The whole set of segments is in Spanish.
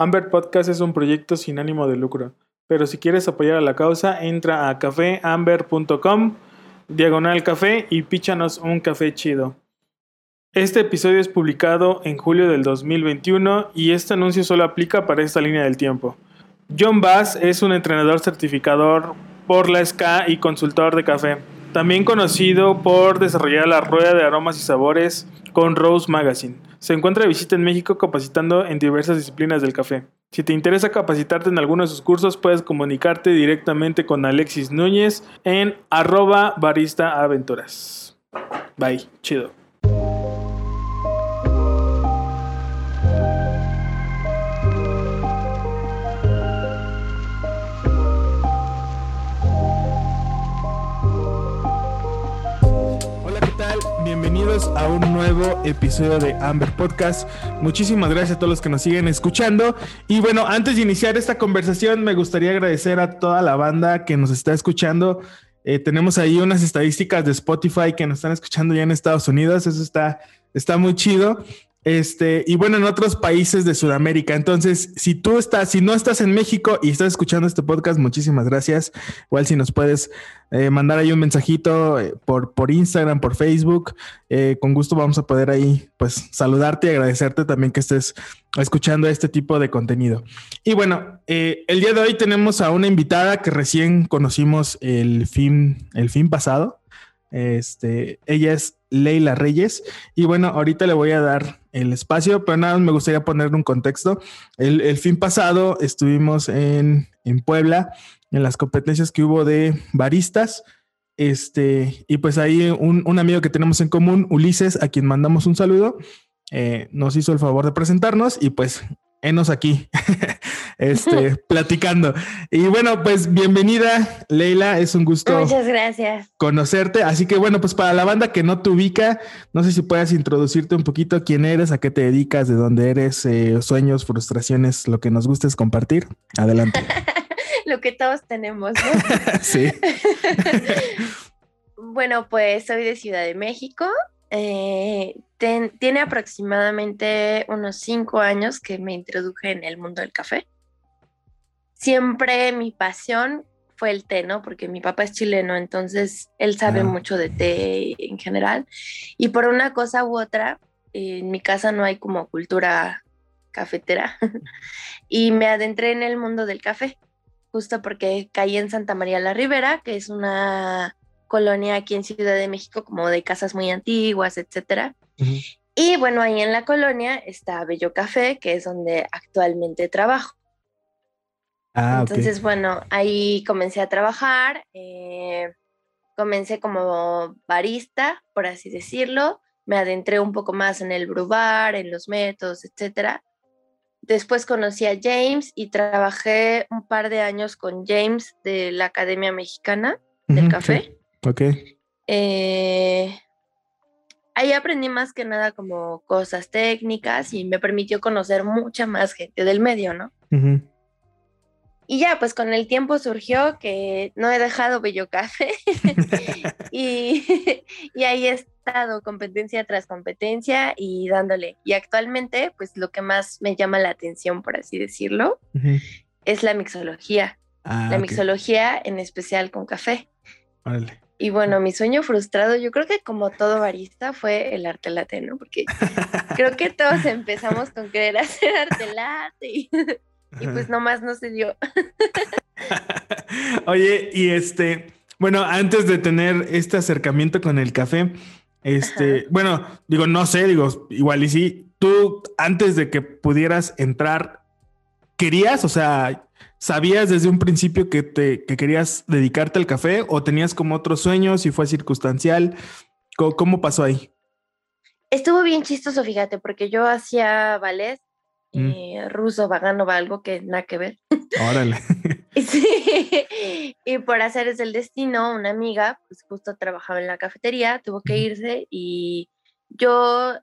Amber Podcast es un proyecto sin ánimo de lucro, pero si quieres apoyar a la causa, entra a cafeamber.com, diagonal café y píchanos un café chido. Este episodio es publicado en julio del 2021 y este anuncio solo aplica para esta línea del tiempo. John Bass es un entrenador certificador por la SCA y consultor de café, también conocido por desarrollar la rueda de aromas y sabores con Rose Magazine. Se encuentra de visita en México capacitando en diversas disciplinas del café. Si te interesa capacitarte en alguno de sus cursos, puedes comunicarte directamente con Alexis Núñez en arroba. Bye, chido. Bienvenidos a un nuevo episodio de Amber Podcast. Muchísimas gracias a todos los que nos siguen escuchando. Y bueno, antes de iniciar esta conversación, me gustaría agradecer a toda la banda que nos está escuchando. Eh, tenemos ahí unas estadísticas de Spotify que nos están escuchando ya en Estados Unidos. Eso está, está muy chido. Este, y bueno, en otros países de Sudamérica. Entonces, si tú estás, si no estás en México y estás escuchando este podcast, muchísimas gracias. Igual si nos puedes eh, mandar ahí un mensajito eh, por, por Instagram, por Facebook, eh, con gusto vamos a poder ahí pues saludarte y agradecerte también que estés escuchando este tipo de contenido. Y bueno, el día de hoy tenemos a una invitada que recién conocimos el fin, el fin pasado. Este, ella es Leila Reyes. Y bueno, ahorita le voy a dar el espacio, pero nada me gustaría ponerle un contexto. El, fin pasado estuvimos en, Puebla, en las competencias que hubo de baristas. Este, y pues ahí un, amigo que tenemos en común, Ulises, a quien mandamos un saludo, eh, nos hizo el favor de presentarnos y pues enos aquí, este, platicando. Y bueno, pues bienvenida, Leila, es un gusto. Muchas gracias. Conocerte. Así que bueno, pues para la banda que no te ubica, no sé si puedas introducirte un poquito quién eres, a qué te dedicas, de dónde eres, eh, sueños, frustraciones, lo que nos gustes compartir. Adelante. lo que todos tenemos, ¿no? sí. bueno, pues soy de Ciudad de México. Eh, tiene aproximadamente unos cinco años que me introduje en el mundo del café. Siempre mi pasión fue el té, ¿no? Porque mi papá es chileno, entonces él sabe mucho de té en general. Y por una cosa u otra, en mi casa no hay como cultura cafetera. y me adentré en el mundo del café, justo porque caí en Santa María la Ribera, que es una colonia aquí en Ciudad de México, como de casas muy antiguas, etcétera. Y bueno, ahí en la colonia está Bello Café, que es donde actualmente trabajo. Ah, Entonces, bueno, ahí comencé a trabajar, eh, comencé como barista, por así decirlo, me adentré un poco más en el brubar, en los métodos, etcétera. Después conocí a James y trabajé un par de años con James de la Academia Mexicana del Café. Ok. Eh, ahí aprendí más que nada como cosas técnicas y me permitió conocer mucha más gente del medio, ¿no? Y ya, pues con el tiempo surgió que no he dejado Bello Café y, y, ahí he estado competencia tras competencia y dándole. Y actualmente, pues lo que más me llama la atención, por así decirlo, es la mixología. Ah, la mixología en especial con café. Vale. Y bueno, mi sueño frustrado, yo creo que como todo barista fue el arte latte, ¿no? Porque creo que todos empezamos con querer hacer arte latte y, pues nomás no se dio. Oye, y este, bueno, antes de tener este acercamiento con el café, este, bueno, digo, no sé, digo, igual y sí, tú antes de que pudieras entrar, ¿querías? O sea, ¿Sabías desde un principio que, te, querías dedicarte al café o tenías como otros sueños y fue circunstancial? ¿Cómo, pasó ahí? Estuvo bien chistoso, fíjate, porque yo hacía ballet mm. eh, ruso, vagano, algo que nada que ver. Órale. sí. Y por hacer es el destino, una amiga, pues justo trabajaba en la cafetería, tuvo que irse y yo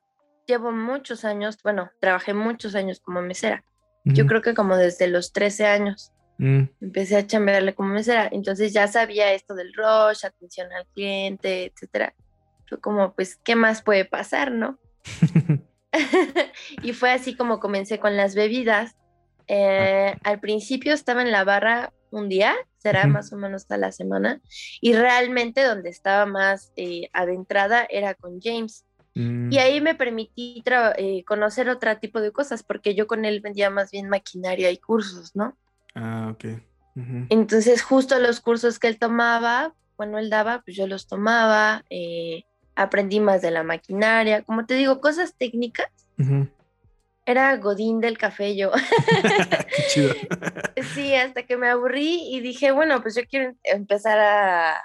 llevo muchos años, bueno, trabajé muchos años como mesera. Yo creo que como desde los 13 años. Mm. Empecé a chambearle como mesera. Entonces ya sabía esto del rush, atención al cliente, etcétera. Fue como, pues, ¿qué más puede pasar, no? y fue así como comencé con las bebidas. Eh, al principio estaba en la barra un día, será más o menos a la semana, y realmente donde estaba más eh, adentrada era con James. Mm, Y ahí me permití eh, conocer otro tipo de cosas, porque yo con él vendía más bien maquinaria y cursos, ¿no? Ah, ok. Entonces, justo los cursos que él tomaba, bueno, él daba, pues yo los tomaba, eh, aprendí más de la maquinaria, como te digo, cosas técnicas. Era Godín del café yo. Qué chido. sí, hasta que me aburrí y dije, bueno, pues yo quiero em- empezar a,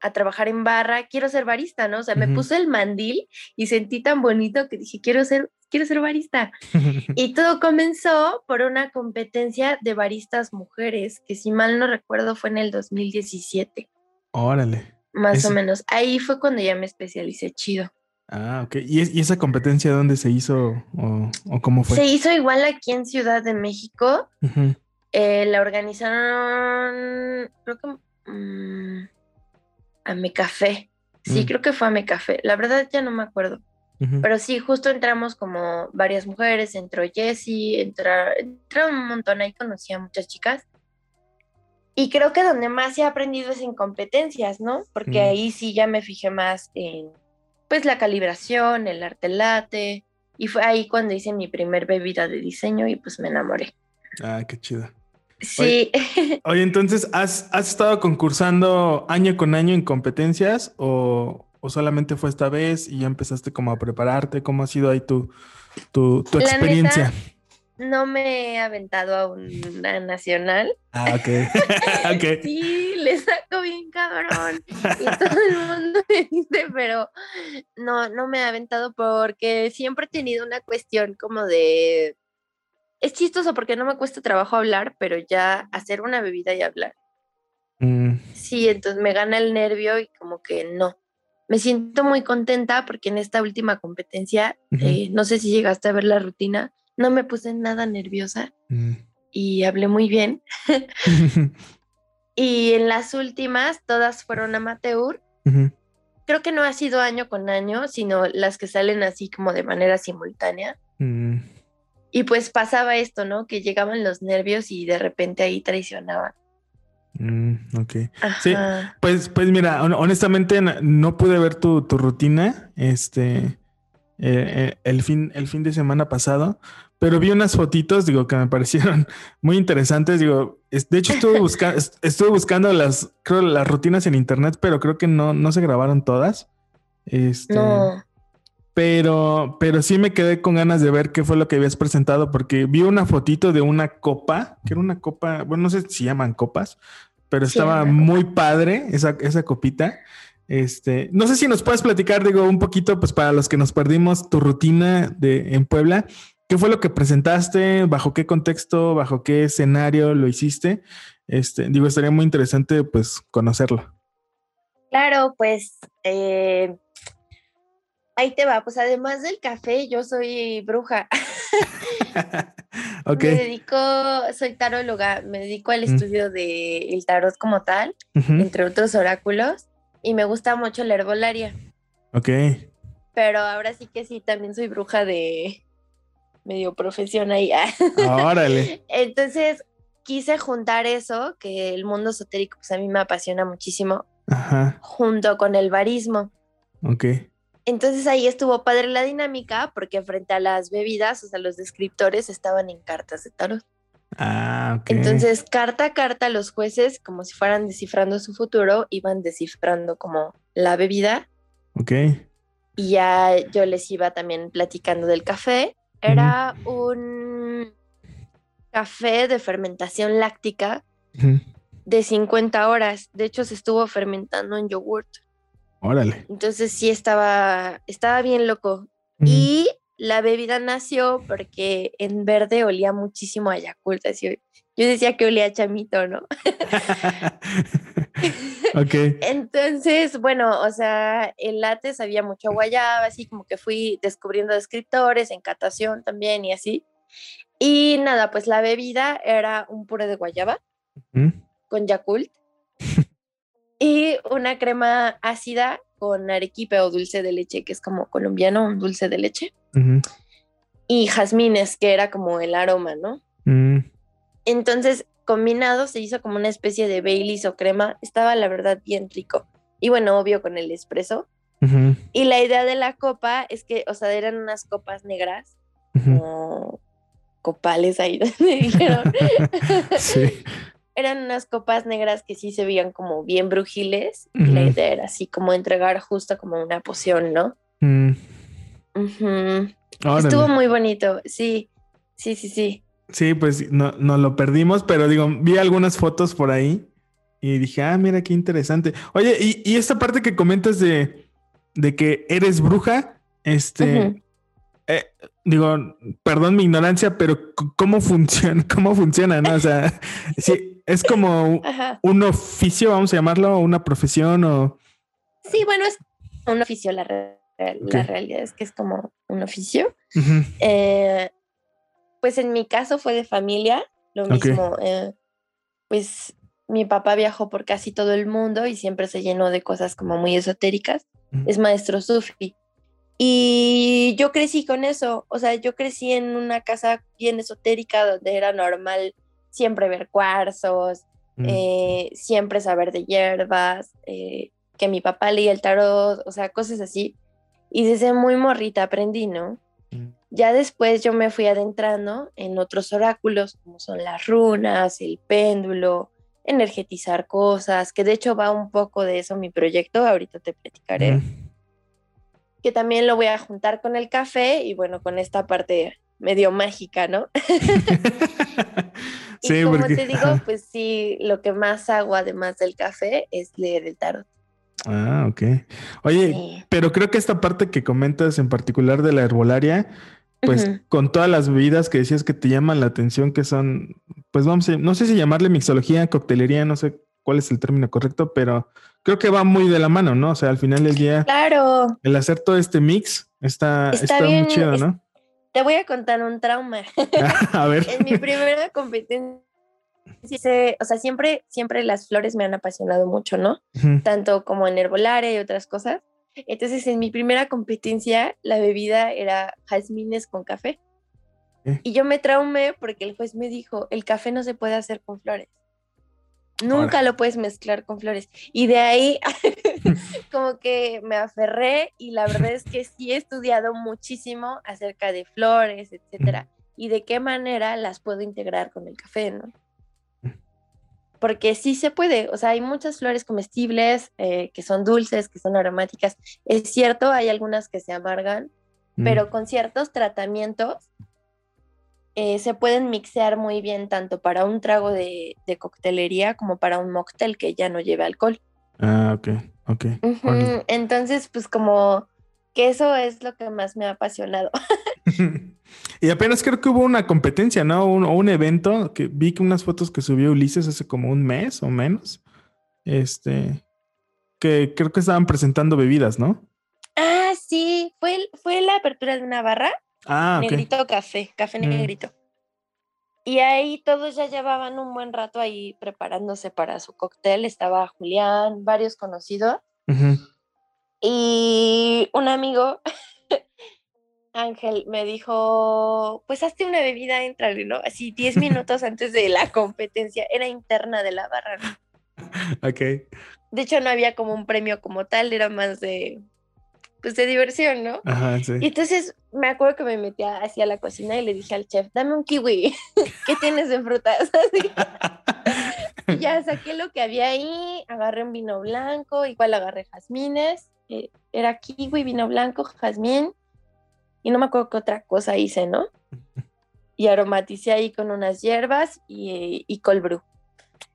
a trabajar en barra, quiero ser barista, ¿no? O sea, me puse el mandil y sentí tan bonito que dije, quiero ser, quiero ser barista. Y todo comenzó por una competencia de baristas mujeres, que si mal no recuerdo fue en el 2017, Órale. Más o menos. Ahí fue cuando ya me especialicé chido. Ah, ok. ¿Y, y esa competencia dónde se hizo o, o cómo fue? Se hizo igual aquí en Ciudad de México. Eh, la organizaron, creo que mm, a Mecafé. Sí, Mm. creo que fue a Mecafé. La verdad ya no me acuerdo. Pero sí, justo entramos como varias mujeres, entró Jessie, entra- entraron un montón, ahí conocí a muchas chicas. Y creo que donde más he aprendido es en competencias, ¿no? Porque Mm. ahí sí ya me fijé más en, pues, la calibración, el arte late. Y fue ahí cuando hice mi primer bebida de diseño y pues me enamoré. Ah, qué chido. Sí, Oye, entonces, ¿has, has estado concursando año con año en competencias o, o solamente fue esta vez y ya empezaste como a prepararte? ¿Cómo ha sido ahí tu, tu, tu experiencia? neta, no me he aventado a una nacional. Ah, ok. Sí, le saco bien cabrón. Y todo el mundo me dice, pero no, no me he aventado porque siempre he tenido una cuestión como de... Es chistoso porque no me cuesta trabajo hablar, pero ya hacer una bebida y hablar. Mm, Sí, entonces me gana el nervio y como que no. Me siento muy contenta porque en esta última competencia, eh, no sé si llegaste a ver la rutina, no me puse nada nerviosa mm. y hablé muy bien. Y en las últimas, todas fueron amateur. Creo que no ha sido año con año, sino las que salen así como de manera simultánea. Mm, Y pues pasaba esto, ¿no? Que llegaban los nervios y de repente ahí traicionaban. mm, ok. Sí. Pues, pues mira, hon- honestamente no pude ver tu, tu rutina este eh, eh, el, fin, el fin de semana pasado, pero vi unas fotitos, digo, que me parecieron muy interesantes. Digo, es- de hecho estuve, busca- est- estuve buscando las, creo, las rutinas en internet, pero creo que no, no se grabaron todas. Este, No. pero, pero sí me quedé con ganas de ver qué fue lo que habías presentado, porque vi una fotito de una copa, que era una copa, bueno, no sé si llaman copas, pero Sí, estaba una muy padre esa, esa copita. Este, no sé si nos puedes platicar, digo, un poquito, pues para los que nos perdimos, tu rutina de en Puebla. ¿Qué fue lo que presentaste? ¿Bajo qué contexto? ¿Bajo qué escenario lo hiciste? Este, digo, estaría muy interesante, pues, conocerlo. Claro, pues eh, ahí te va. Pues además del café, yo soy bruja. ok. Me dedico, soy taróloga, me dedico al Mm. estudio del tarot como tal, entre otros oráculos, y me gusta mucho la herbolaria. Ok. Pero ahora sí que sí, también soy bruja de medio profesión ahí. Órale. Entonces quise juntar eso, que el mundo esotérico pues a mí me apasiona muchísimo, Ajá. junto con el barismo. Ok. Entonces ahí estuvo padre la dinámica, porque frente a las bebidas, o sea, los descriptores estaban en cartas de tarot. Ah, ok. Entonces, carta a carta, los jueces, como si fueran descifrando su futuro, iban descifrando como la bebida Ok. y ya yo les iba también platicando del café. Era un café de fermentación láctica de 50 horas. De hecho, se estuvo fermentando en yogurt. Órale. Entonces sí estaba, estaba bien loco. Y la bebida nació porque en verde olía muchísimo a Yakult. Así, yo decía que olía a chamito, ¿no? ok. Entonces, bueno, o sea, el latte sabía mucho a guayaba, así como que fui descubriendo descriptores, en catación también y así. Y nada, pues la bebida era un puré de guayaba con Yakult y una crema ácida con arequipe o dulce de leche, que es como colombiano, un dulce de leche. Y jazmines, que era como el aroma, ¿no? Mm, Entonces, combinado se hizo como una especie de Baileys o crema. Estaba, la verdad, bien rico. Y bueno, obvio con el espresso. Y la idea de la copa es que, o sea, eran unas copas negras, como copales ahí, me dijeron. Sí. eran unas copas negras que sí se veían como bien brujiles. Y la idea era así como entregar justo como una poción, ¿no? Estuvo muy bonito, sí, sí, sí, sí. Sí, pues no, no lo perdimos, pero digo, vi algunas fotos por ahí y dije, ah, mira qué interesante. Oye, y, y esta parte que comentas de, de que eres bruja, este, eh, digo, perdón mi ignorancia, pero ¿cómo funciona? ¿Cómo funciona? ¿no? O sea, sí, es como Ajá. un oficio, vamos a llamarlo, una profesión o... Sí, bueno, es un oficio, la, re- la realidad es que es como un oficio. Ujú, Eh, pues en mi caso fue de familia, lo mismo. eh, pues mi papá viajó por casi todo el mundo y siempre se llenó de cosas como muy esotéricas. ujú. Es maestro sufi. Y yo crecí con eso, o sea, yo crecí en una casa bien esotérica donde era normal siempre ver cuarzos, Mm, eh, siempre saber de hierbas, eh, que mi papá leía el tarot, o sea, cosas así. Y desde muy morrita aprendí, ¿no? mm, Ya después yo me fui adentrando en otros oráculos, como son las runas, el péndulo, energetizar cosas, que de hecho va un poco de eso mi proyecto, ahorita te platicaré, ujú. que también lo voy a juntar con el café y bueno, con esta parte medio mágica, ¿no? sí, y como porque... te digo, pues sí, lo que más hago además del café es leer el tarot. Ah, ok. Oye, Sí. pero creo que esta parte que comentas en particular de la herbolaria, pues con todas las bebidas que decías que te llaman la atención, que son, pues vamos a, no sé si llamarle mixología, coctelería, no sé cuál es el término correcto, pero creo que va muy de la mano, ¿no? O sea, al final del día, Claro, el hacer todo este mix está, Está está, muy chido, es- ¿no? te voy a contar un trauma. a ver. en mi primera competencia, se- o sea, siempre, siempre las flores me han apasionado mucho, ¿no? Tanto como en herbolaria y otras cosas. Entonces, en mi primera competencia, la bebida era jazmines con café. ¿Qué? Y yo me traumé porque el juez me dijo, el café no se puede hacer con flores. Nunca Ahora. lo puedes mezclar con flores. Y de ahí como que me aferré y la verdad es que sí he estudiado muchísimo acerca de flores, etcétera, y de qué manera las puedo integrar con el café, ¿no? Porque sí se puede, o sea, hay muchas flores comestibles eh, que son dulces, que son aromáticas. Es cierto, hay algunas que se amargan, Mm. pero con ciertos tratamientos eh, se pueden mixear muy bien tanto para un trago de, de coctelería como para un mocktail que ya no lleve alcohol. Ah, ok, ok. Entonces, pues como que eso es lo que más me ha apasionado. y apenas creo que hubo una competencia, ¿no? Un, o un evento que vi que unas fotos que subió Ulises hace como un mes o menos. Este, que creo que estaban presentando bebidas, ¿no? ah, sí, fue, fue la apertura de una barra, Ah, negrito café, café Mm. negrito. Y ahí todos ya llevaban un buen rato ahí preparándose para su cóctel. Estaba Julián, varios conocidos. Y un amigo, Ángel, me dijo, pues hazte una bebida, entrale, ¿no? Así 10 minutos antes de la competencia, era interna de la barra. ¿no? Ok. De hecho, no había como un premio como tal, era más de, pues de diversión, ¿no? Ajá, Y sí. entonces me acuerdo que me metí hacia la cocina y le dije al chef, dame un kiwi, ¿qué tienes de frutas? Así. Y ya saqué lo que había ahí, agarré un vino blanco, igual agarré jazmines, eh, era kiwi, vino blanco, jazmín, y no me acuerdo qué otra cosa hice, ¿no? Y aromaticé ahí con unas hierbas y, y cold brew.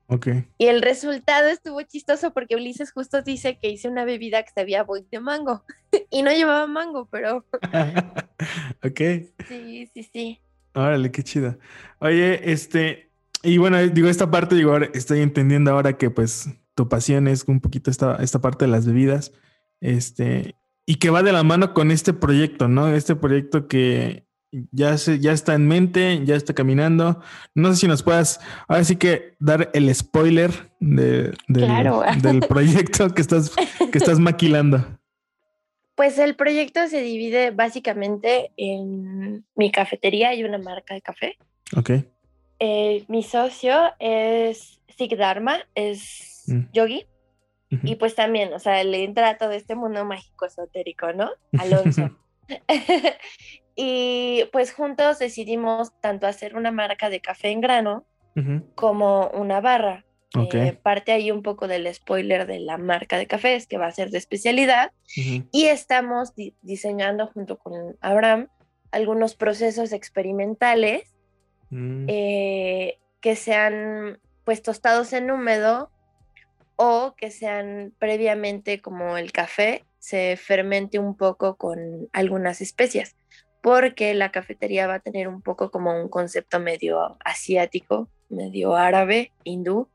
ok. Y el resultado estuvo chistoso porque Ulises justo dice que hice una bebida que sabía boy de mango y no llevaba mango, pero ok. sí, sí, sí. Órale, qué chido. Oye, este, y bueno, digo, esta parte, digo, ahora estoy entendiendo ahora que pues tu pasión es un poquito esta, esta parte de las bebidas, este, y que va de la mano con este proyecto, ¿no? Este proyecto que ya, se, ya está en mente, ya está caminando. No sé si nos puedas, ahora sí que dar el spoiler de- del, Claro. del proyecto que estás, que estás maquilando. Pues el proyecto se divide básicamente en mi cafetería y una marca de café. Ok. Eh, mi socio es Sigdharma, es Mm. yogi. Y pues también, o sea, le entra todo este mundo mágico esotérico, ¿no? Alonso. y pues juntos decidimos tanto hacer una marca de café en grano como una barra. Ok. Eh, parte ahí un poco del spoiler de la marca de cafés que va a ser de especialidad y estamos di- diseñando junto con Abraham algunos procesos experimentales Mm. eh, que sean pues tostados en húmedo o que sean previamente como el café se fermente un poco con algunas especias porque la cafetería va a tener un poco como un concepto medio asiático, medio árabe, hindú.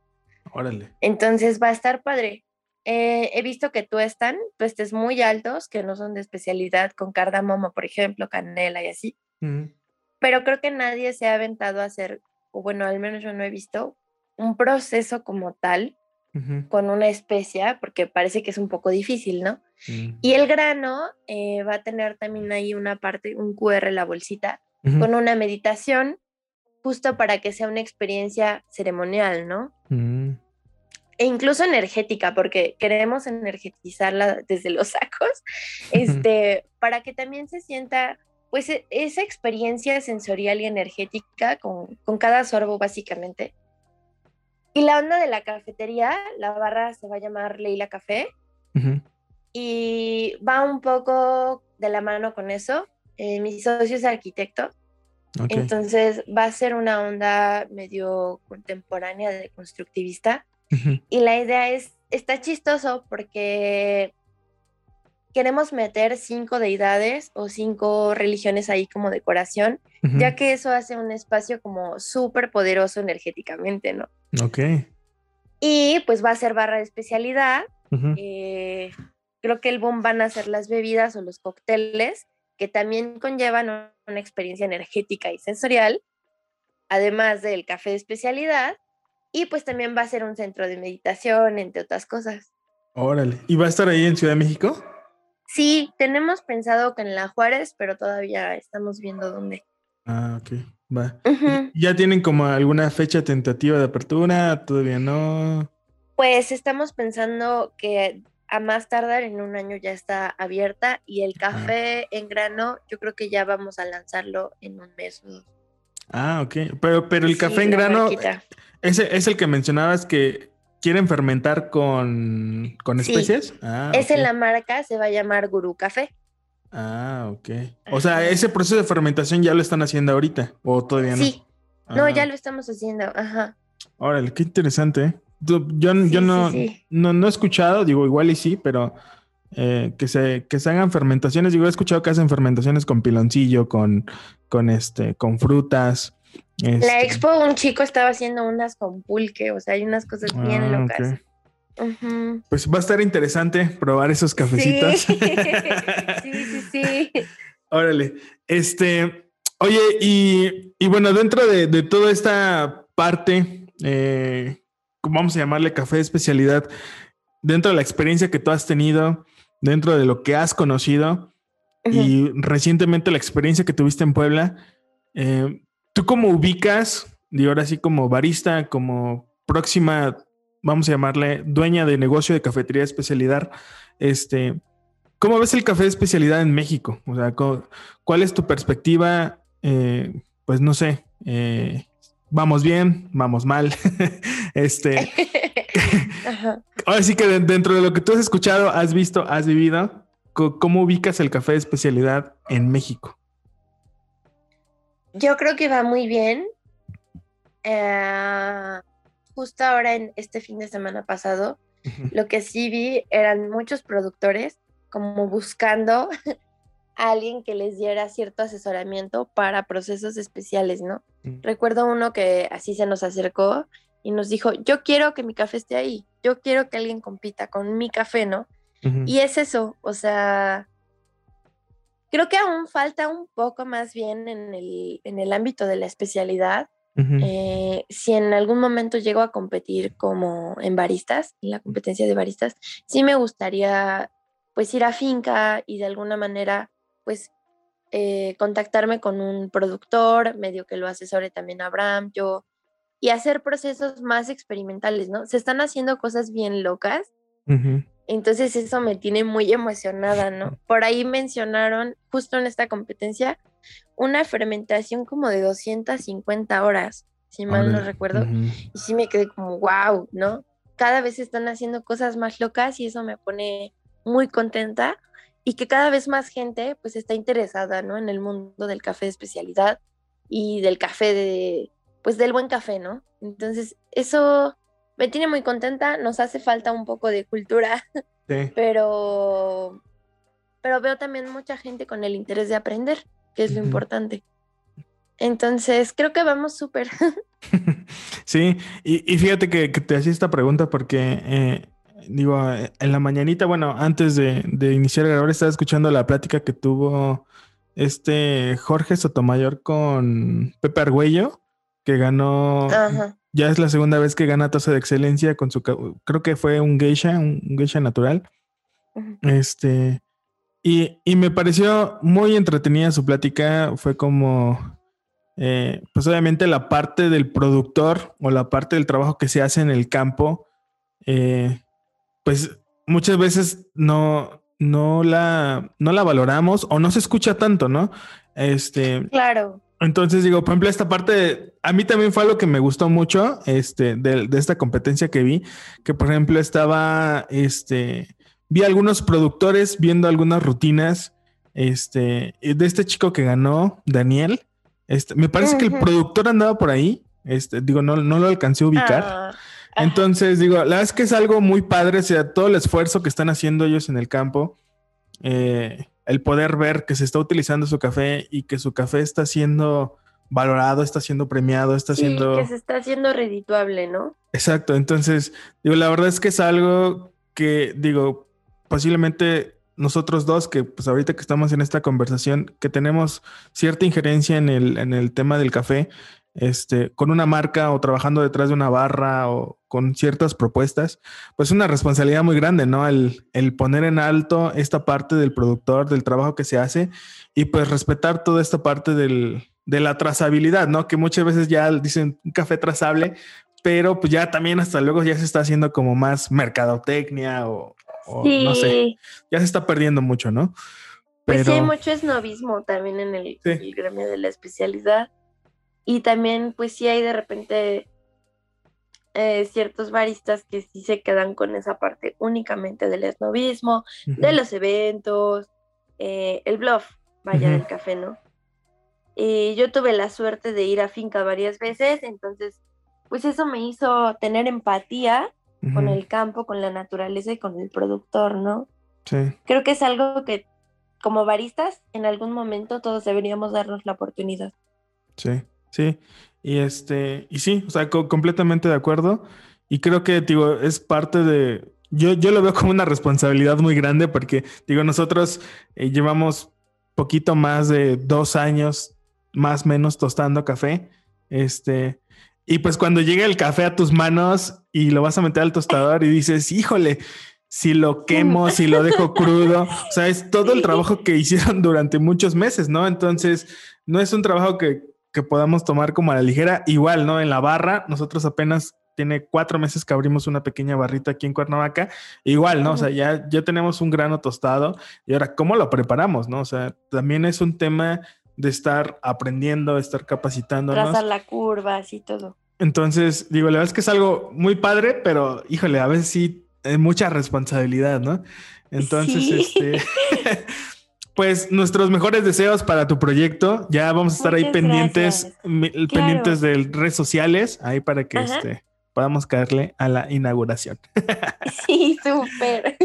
Órale. Entonces va a estar padre. Eh, he visto que tú están tuestes muy altos, que no son de especialidad, con cardamomo, por ejemplo, canela y así. Pero creo que nadie se ha aventado a hacer, o bueno, al menos yo no he visto, un proceso como tal Con una especia, porque parece que es un poco difícil, ¿no? Mm. Y el grano eh, va a tener también ahí una parte, un QR, la bolsita, con una meditación, justo para que sea una experiencia ceremonial, ¿no? Mm. e incluso energética, porque queremos energetizarla desde los sacos, este, para que también se sienta, pues, e- esa experiencia sensorial y energética con, con cada sorbo, básicamente. Y la onda de la cafetería, la barra se va a llamar Leila Café, y va un poco de la mano con eso. Eh, mi socio es arquitecto, entonces va a ser una onda medio contemporánea de constructivista. Y la idea es, está chistoso porque queremos meter cinco deidades o cinco religiones ahí como decoración, ya que eso hace un espacio como súper poderoso energéticamente, ¿no? Ok. Y pues va a ser barra de especialidad. Eh, creo que el boom van a ser las bebidas o los cócteles, que también conllevan un- una experiencia energética y sensorial, además del café de especialidad. Y pues también va a ser un centro de meditación, entre otras cosas. Órale. ¿Y va a estar ahí en Ciudad de México? Sí, tenemos pensado que en la Juárez, pero todavía estamos viendo dónde. Ah, ok. Va. ¿Ya tienen como alguna fecha tentativa de apertura? Todavía no. Pues estamos pensando que a más tardar en un año ya está abierta y el café en grano, yo creo que ya vamos a lanzarlo en un mes. Ah, ok. Pero, pero el Sí, café en grano, ese es el que mencionabas que quieren fermentar con, con Sí. especias. Ah, Es en la marca, se va a llamar Gurú Café. Ah, ok. O sea, ese proceso de fermentación ya lo están haciendo ahorita o todavía no. Sí, no, Ah, ya lo estamos haciendo. Ajá. Órale, qué interesante. ¿eh? Yo, Sí, yo sí, no, sí. No, no he escuchado, digo, igual y sí, pero eh, que, se, que se hagan fermentaciones. Digo, he escuchado que hacen fermentaciones con piloncillo, con, con, este, con frutas. La este, expo, un chico estaba haciendo unas con pulque, o sea, hay unas cosas bien ah, locas. Pues va a estar interesante probar esos cafecitos. Sí, sí, sí, sí. Órale. Este, oye, y, y bueno, dentro de, de toda esta parte, eh, vamos a llamarle café de especialidad, dentro de la experiencia que tú has tenido, dentro de lo que has conocido y recientemente la experiencia que tuviste en Puebla, eh, ¿tú cómo ubicas, digo ahora sí como barista, como próxima, vamos a llamarle dueña de negocio de cafetería de especialidad, este, ¿cómo ves el café de especialidad en México? O sea, ¿cuál es tu perspectiva? Eh, pues no sé, eh, vamos bien, vamos mal. este, ahora sí que de- dentro de lo que tú has escuchado, has visto, has vivido, ¿cómo ubicas el café de especialidad en México? Yo creo que va muy bien. Eh, justo ahora en este fin de semana pasado, lo que sí vi eran muchos productores como buscando a alguien que les diera cierto asesoramiento para procesos especiales, ¿no? Mm. Recuerdo uno que así se nos acercó y nos dijo, yo quiero que mi café esté ahí, yo quiero que alguien compita con mi café, ¿no? Y es eso, o sea, creo que aún falta un poco más bien en el, en el ámbito de la especialidad. Eh, si en algún momento llego a competir como en baristas, en la competencia de baristas, sí me gustaría pues ir a finca y de alguna manera pues eh, contactarme con un productor, medio que lo asesore también Abraham, yo y hacer procesos más experimentales, ¿no? Se están haciendo cosas bien locas. Entonces eso me tiene muy emocionada, ¿no? Por ahí mencionaron justo en esta competencia una fermentación como de 250 horas, si mal no recuerdo. Y sí me quedé como, wow, ¿no? Cada vez están haciendo cosas más locas y eso me pone muy contenta y que cada vez más gente pues está interesada, ¿no? En el mundo del café de especialidad y del café de, pues del buen café, ¿no? Entonces, eso me tiene muy contenta, nos hace falta un poco de cultura, sí. pero, pero veo también mucha gente con el interés de aprender, que es lo importante. Entonces, creo que vamos súper. sí, y, fíjate que, te hacía esta pregunta porque, eh, digo, en la mañanita, bueno, antes de, de iniciar el grabar, estaba escuchando la plática que tuvo este Jorge Sotomayor con Pepe Argüello que ganó, ya es la segunda vez que gana tasa de excelencia con su, creo que fue un geisha, un, geisha natural. Este, y, me pareció muy entretenida su plática, fue como, eh, pues obviamente la parte del productor o la parte del trabajo que se hace en el campo, eh, pues muchas veces no, no la, no la valoramos o no se escucha tanto, ¿no? Este. Claro. Entonces digo, por ejemplo, esta parte, a mí también fue algo que me gustó mucho, este, de, esta competencia que vi, que por ejemplo estaba, este, vi algunos productores viendo algunas rutinas, este, de este chico que ganó, Daniel, este, me parece que el productor andaba por ahí, este, digo, no, no lo alcancé a ubicar. Ah, Entonces digo, la verdad es que es algo muy padre, o sea, todo el esfuerzo que están haciendo ellos en el campo. Eh, el poder ver que se está utilizando su café y que su café está siendo valorado, está siendo premiado, está sí, siendo... que se está haciendo redituable, ¿no? Exacto, entonces, digo, la verdad es que es algo que, digo, posiblemente nosotros dos, que pues ahorita que estamos en esta conversación, que tenemos cierta injerencia en el, en el tema del café, este, con una marca o trabajando detrás de una barra o con ciertas propuestas, pues una responsabilidad muy grande, ¿no? El, el, poner en alto esta parte del productor, del trabajo que se hace y pues respetar toda esta parte del, de la trazabilidad, ¿no? Que muchas veces ya dicen un café trazable, pero pues ya también hasta luego ya se está haciendo como más mercadotecnia o, no sé, ya se está perdiendo mucho, ¿no? Pero... Pues sí, hay mucho esnovismo también en el gremio de la especialidad. Y también, pues sí hay de repente eh, ciertos baristas que sí se quedan con esa parte únicamente del esnovismo, de los eventos, eh, el bluff, vaya, del café, ¿no? Y yo tuve la suerte de ir a finca varias veces, entonces, pues eso me hizo tener empatía con el campo, con la naturaleza y con el productor, ¿no? Sí. Creo que es algo que como baristas en algún momento todos deberíamos darnos la oportunidad. Sí. Sí, y este, y sí, o sea, completamente de acuerdo. Y creo que, digo, es parte de. Yo, yo lo veo como una responsabilidad muy grande porque, digo, nosotros eh, llevamos poquito más de dos años, más o menos, tostando café. Este, y pues cuando llega el café a tus manos y lo vas a meter al tostador y dices, híjole, si lo quemo, si lo dejo crudo, o sea, es todo el trabajo que hicieron durante muchos meses, ¿no? Entonces, no es un trabajo que, que podamos tomar como a la ligera. Igual, ¿no? En la barra, nosotros apenas tiene cuatro meses que abrimos una pequeña barrita aquí en Cuernavaca. Igual, ¿no? O sea, ya, ya tenemos un grano tostado y ahora, ¿cómo lo preparamos, no? O sea, también es un tema de estar aprendiendo, estar capacitándonos. Trazar la curva, así todo. Entonces, digo, la verdad es que es algo muy padre, pero híjole, a veces sí es mucha responsabilidad, ¿no? Entonces, este. Pues nuestros mejores deseos para tu proyecto. Ya vamos a estar ahí pendientes, pendientes de redes sociales, ahí para que este, podamos caerle a la inauguración. Sí, súper.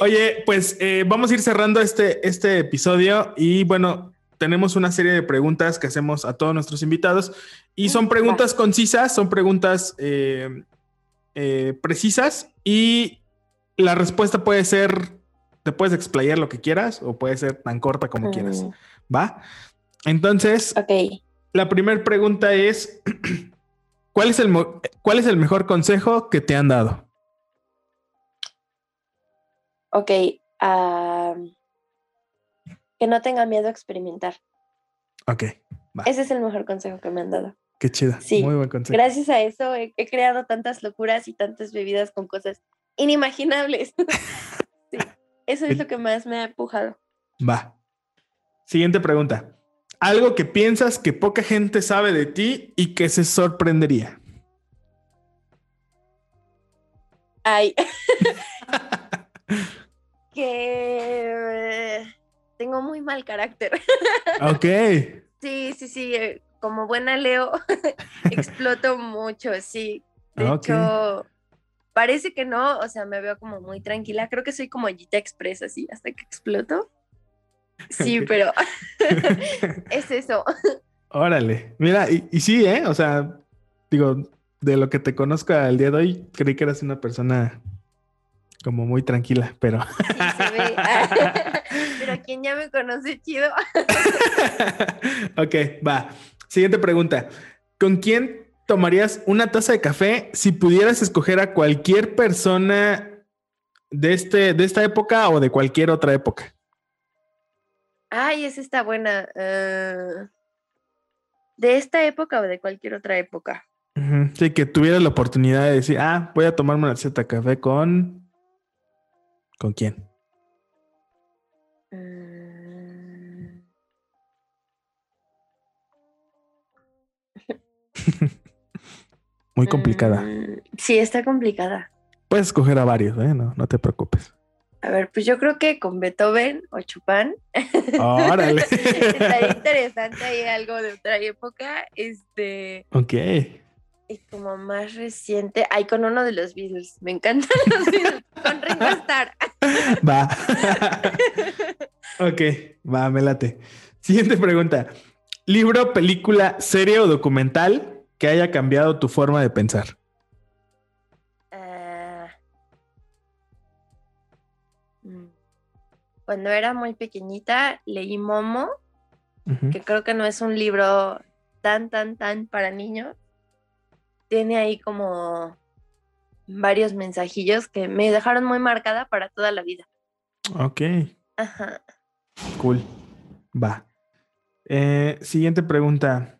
Oye, pues eh, vamos a ir cerrando este, este episodio y bueno, tenemos una serie de preguntas que hacemos a todos nuestros invitados y son preguntas concisas, son preguntas eh, eh, precisas y la respuesta puede ser te puedes explayar lo que quieras o puede ser tan corta como quieras. Mm. ¿Va? Entonces, la primera pregunta es, ¿cuál es, el, ¿cuál es el mejor consejo que te han dado? Ok, que no tenga miedo a experimentar. Ok. Ese es el mejor consejo que me han dado. Qué chida. Sí. Muy buen consejo. Gracias a eso he, creado tantas locuras y tantas bebidas con cosas inimaginables. sí, eso es lo que más me ha empujado. Va. Siguiente pregunta. Algo que piensas que poca gente sabe de ti y que se sorprendería. Ay. que tengo muy mal carácter. ok. Sí, sí, sí. Eh, como buena Leo, exploto mucho, sí. De hecho, parece que no, o sea, me veo como muy tranquila. Creo que soy como Gita Express, así, hasta que exploto. Sí, pero es eso. Órale. Mira, y, y, sí, ¿eh? O sea, digo, de lo que te conozca el día de hoy, creí que eras una persona como muy tranquila, pero. pero quien ya me conoce chido. ok, va. Siguiente pregunta. ¿Con quién tomarías una taza de café si pudieras escoger a cualquier persona de, este, de esta época o de cualquier otra época? Ay, esa está buena. Ah, ¿De esta época o de cualquier otra época? Sí, que tuvieras la oportunidad de decir, ah, voy a tomarme una de café con ¿Con quién? Muy complicada. Mm, sí, está complicada. Puedes escoger a varios, ¿eh? No, no te preocupes. A ver, pues yo creo que con Beethoven o Chopin. Órale. Estaría interesante ahí algo de otra época. Este. Ok. Y como más reciente, hay con uno de los Beatles. Me encantan los Beatles. con Ringo Starr. Va. ok, va, me late. Siguiente pregunta. ¿Libro, película, serie o documental que haya cambiado tu forma de pensar? Ah, mm, cuando era muy pequeñita leí Momo, que creo que no es un libro tan, tan, tan para niños, tiene ahí como varios mensajillos que me dejaron muy marcada para toda la vida. Ok. Ajá. Cool. Va. Eh, siguiente pregunta.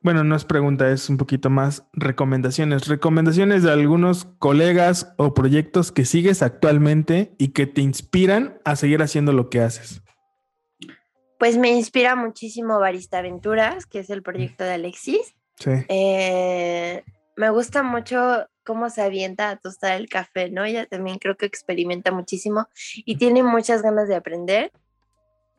Bueno, no es pregunta, es un poquito más recomendaciones. Recomendaciones de algunos colegas o proyectos que sigues actualmente y que te inspiran a seguir haciendo lo que haces. Pues me inspira muchísimo Barista Aventuras, que es el proyecto de Alexis. Sí. Eh, me gusta mucho cómo se avienta a tostar el café, ¿no? Ella también creo que experimenta muchísimo y tiene muchas ganas de aprender.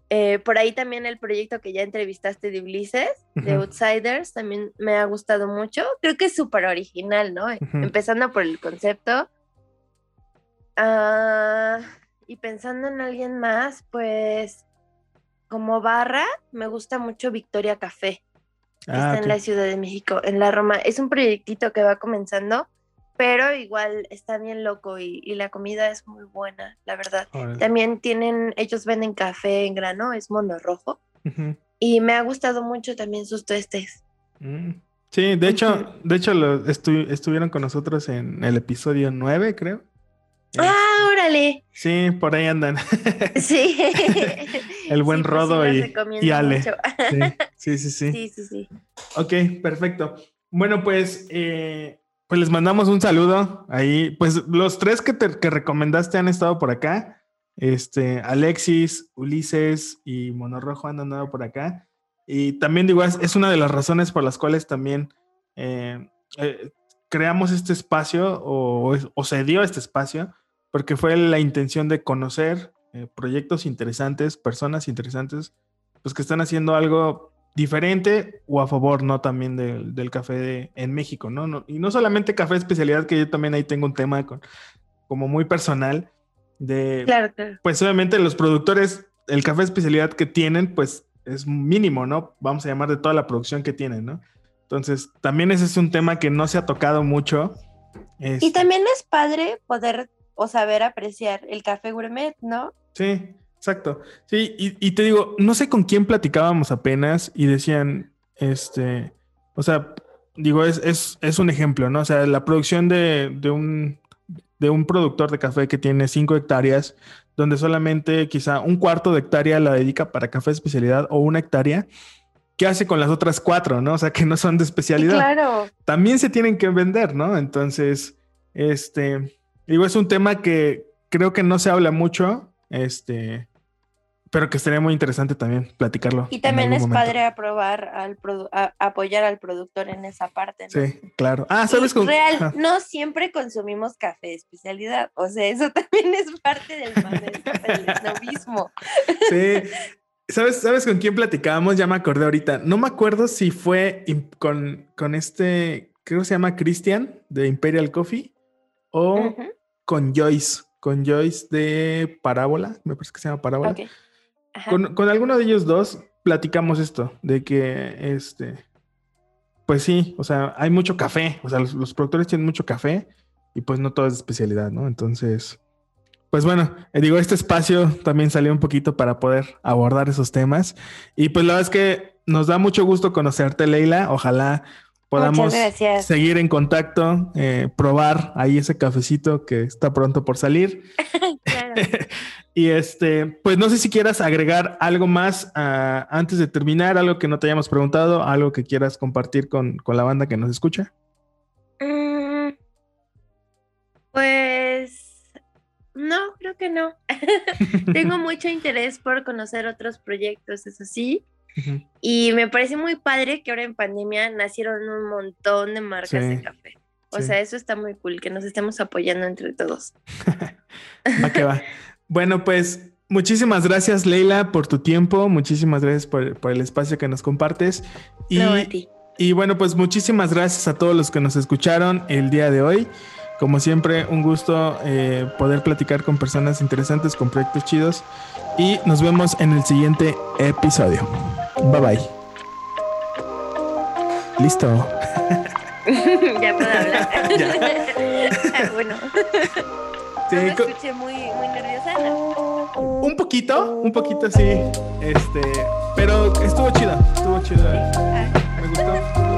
Eh, por ahí también el proyecto que ya entrevistaste de Ulises, de Outsiders, también me ha gustado mucho. Creo que es súper original, ¿no? Empezando por el concepto. Ah, y pensando en alguien más, pues como barra, me gusta mucho Victoria Café. Ah, está en la Ciudad de México, en la Roma. Es un proyectito que va comenzando, pero igual está bien loco y, la comida es muy buena, la verdad. También tienen, ellos venden café en grano, es mono rojo. Y me ha gustado mucho también sus testes. Mm. Sí, de hecho, de hecho lo estuvieron con nosotros en el episodio 9, creo. ¡Ah, órale! Sí, por ahí andan. Sí. el buen pues Rodo y, y, Ale. Sí. sí, sí, sí. Sí, sí, Ok, perfecto. Bueno, pues, eh, pues les mandamos un saludo ahí. Pues los tres que, te, que recomendaste han estado por acá. Este, Alexis, Ulises y Monorrojo han andado por acá. Y también digo, es, una de las razones por las cuales también eh, eh, creamos este espacio o, o, se dio este espacio, porque fue la intención de conocer eh, proyectos interesantes, personas interesantes, pues que están haciendo algo diferente o a favor, ¿no? También del café en México, ¿no? Y no solamente café especialidad, que yo también ahí tengo un tema con, como muy personal de... Claro, claro. Pues obviamente los productores, el café especialidad que tienen, pues es mínimo, ¿no? Vamos a llamar de toda la producción que tienen, ¿no? Entonces, también ese es un tema que no se ha tocado mucho. Y este también es padre poder o saber apreciar el café gourmet, ¿no? Sí, exacto. Sí, y, te digo, no sé con quién platicábamos apenas y decían, este, o sea, digo, es, es, es un ejemplo, ¿no? O sea, la producción de, de, un, de un productor de café que tiene cinco hectáreas, donde solamente quizá un cuarto de hectárea la dedica para café especialidad o una hectárea, ¿qué hace con las otras cuatro, no? O sea, que no son de especialidad. Claro. También se tienen que vender, ¿no? Entonces, este, digo, es un tema que creo que no se habla mucho, este, pero que estaría muy interesante también platicarlo. Y también es padre aprobar al apoyar al productor en esa parte. ¿no? Sí, claro. Ah, sabes con real, no siempre consumimos café de especialidad. O sea, eso también es parte del, del. Sí. ¿Sabes, ¿Sabes con quién platicábamos? Ya me acordé ahorita. No me acuerdo si fue con, con este, creo que se llama Christian de Imperial Coffee o con Joyce, con Joyce de Parábola, me parece que se llama Parábola. Con, alguno de ellos dos platicamos esto, de que este, pues sí, o sea, hay mucho café, o sea, los, productores tienen mucho café y pues no todo es especialidad, ¿no? Entonces, pues bueno, eh, digo, este espacio también salió un poquito para poder abordar esos temas y pues la verdad es que nos da mucho gusto conocerte, Leila, ojalá podamos seguir en contacto, eh, probar ahí ese cafecito que está pronto por salir. y este, pues no sé si quieras agregar algo más ah, antes de terminar, algo que no te hayamos preguntado, algo que quieras compartir con, la banda que nos escucha. Mm, pues no, creo que no. Tengo mucho interés por conocer otros proyectos, eso sí. Y me parece muy padre que ahora en pandemia nacieron un montón de marcas de café. O sea, eso está muy cool, que nos estemos apoyando entre todos. va que va. Bueno, pues muchísimas gracias, Leila, por tu tiempo. Muchísimas gracias por, el espacio que nos compartes. Y, no, a ti. y bueno, pues muchísimas gracias a todos los que nos escucharon el día de hoy. Como siempre, un gusto eh, poder platicar con personas interesantes, con proyectos chidos. Y nos vemos en el siguiente episodio. Bye bye. Listo. ya puedo hablar. Ah, bueno. Sí, me escuché muy, muy nerviosa. Un poquito, un poquito sí. Este, pero estuvo chida, estuvo chida. Ah. Me gustó.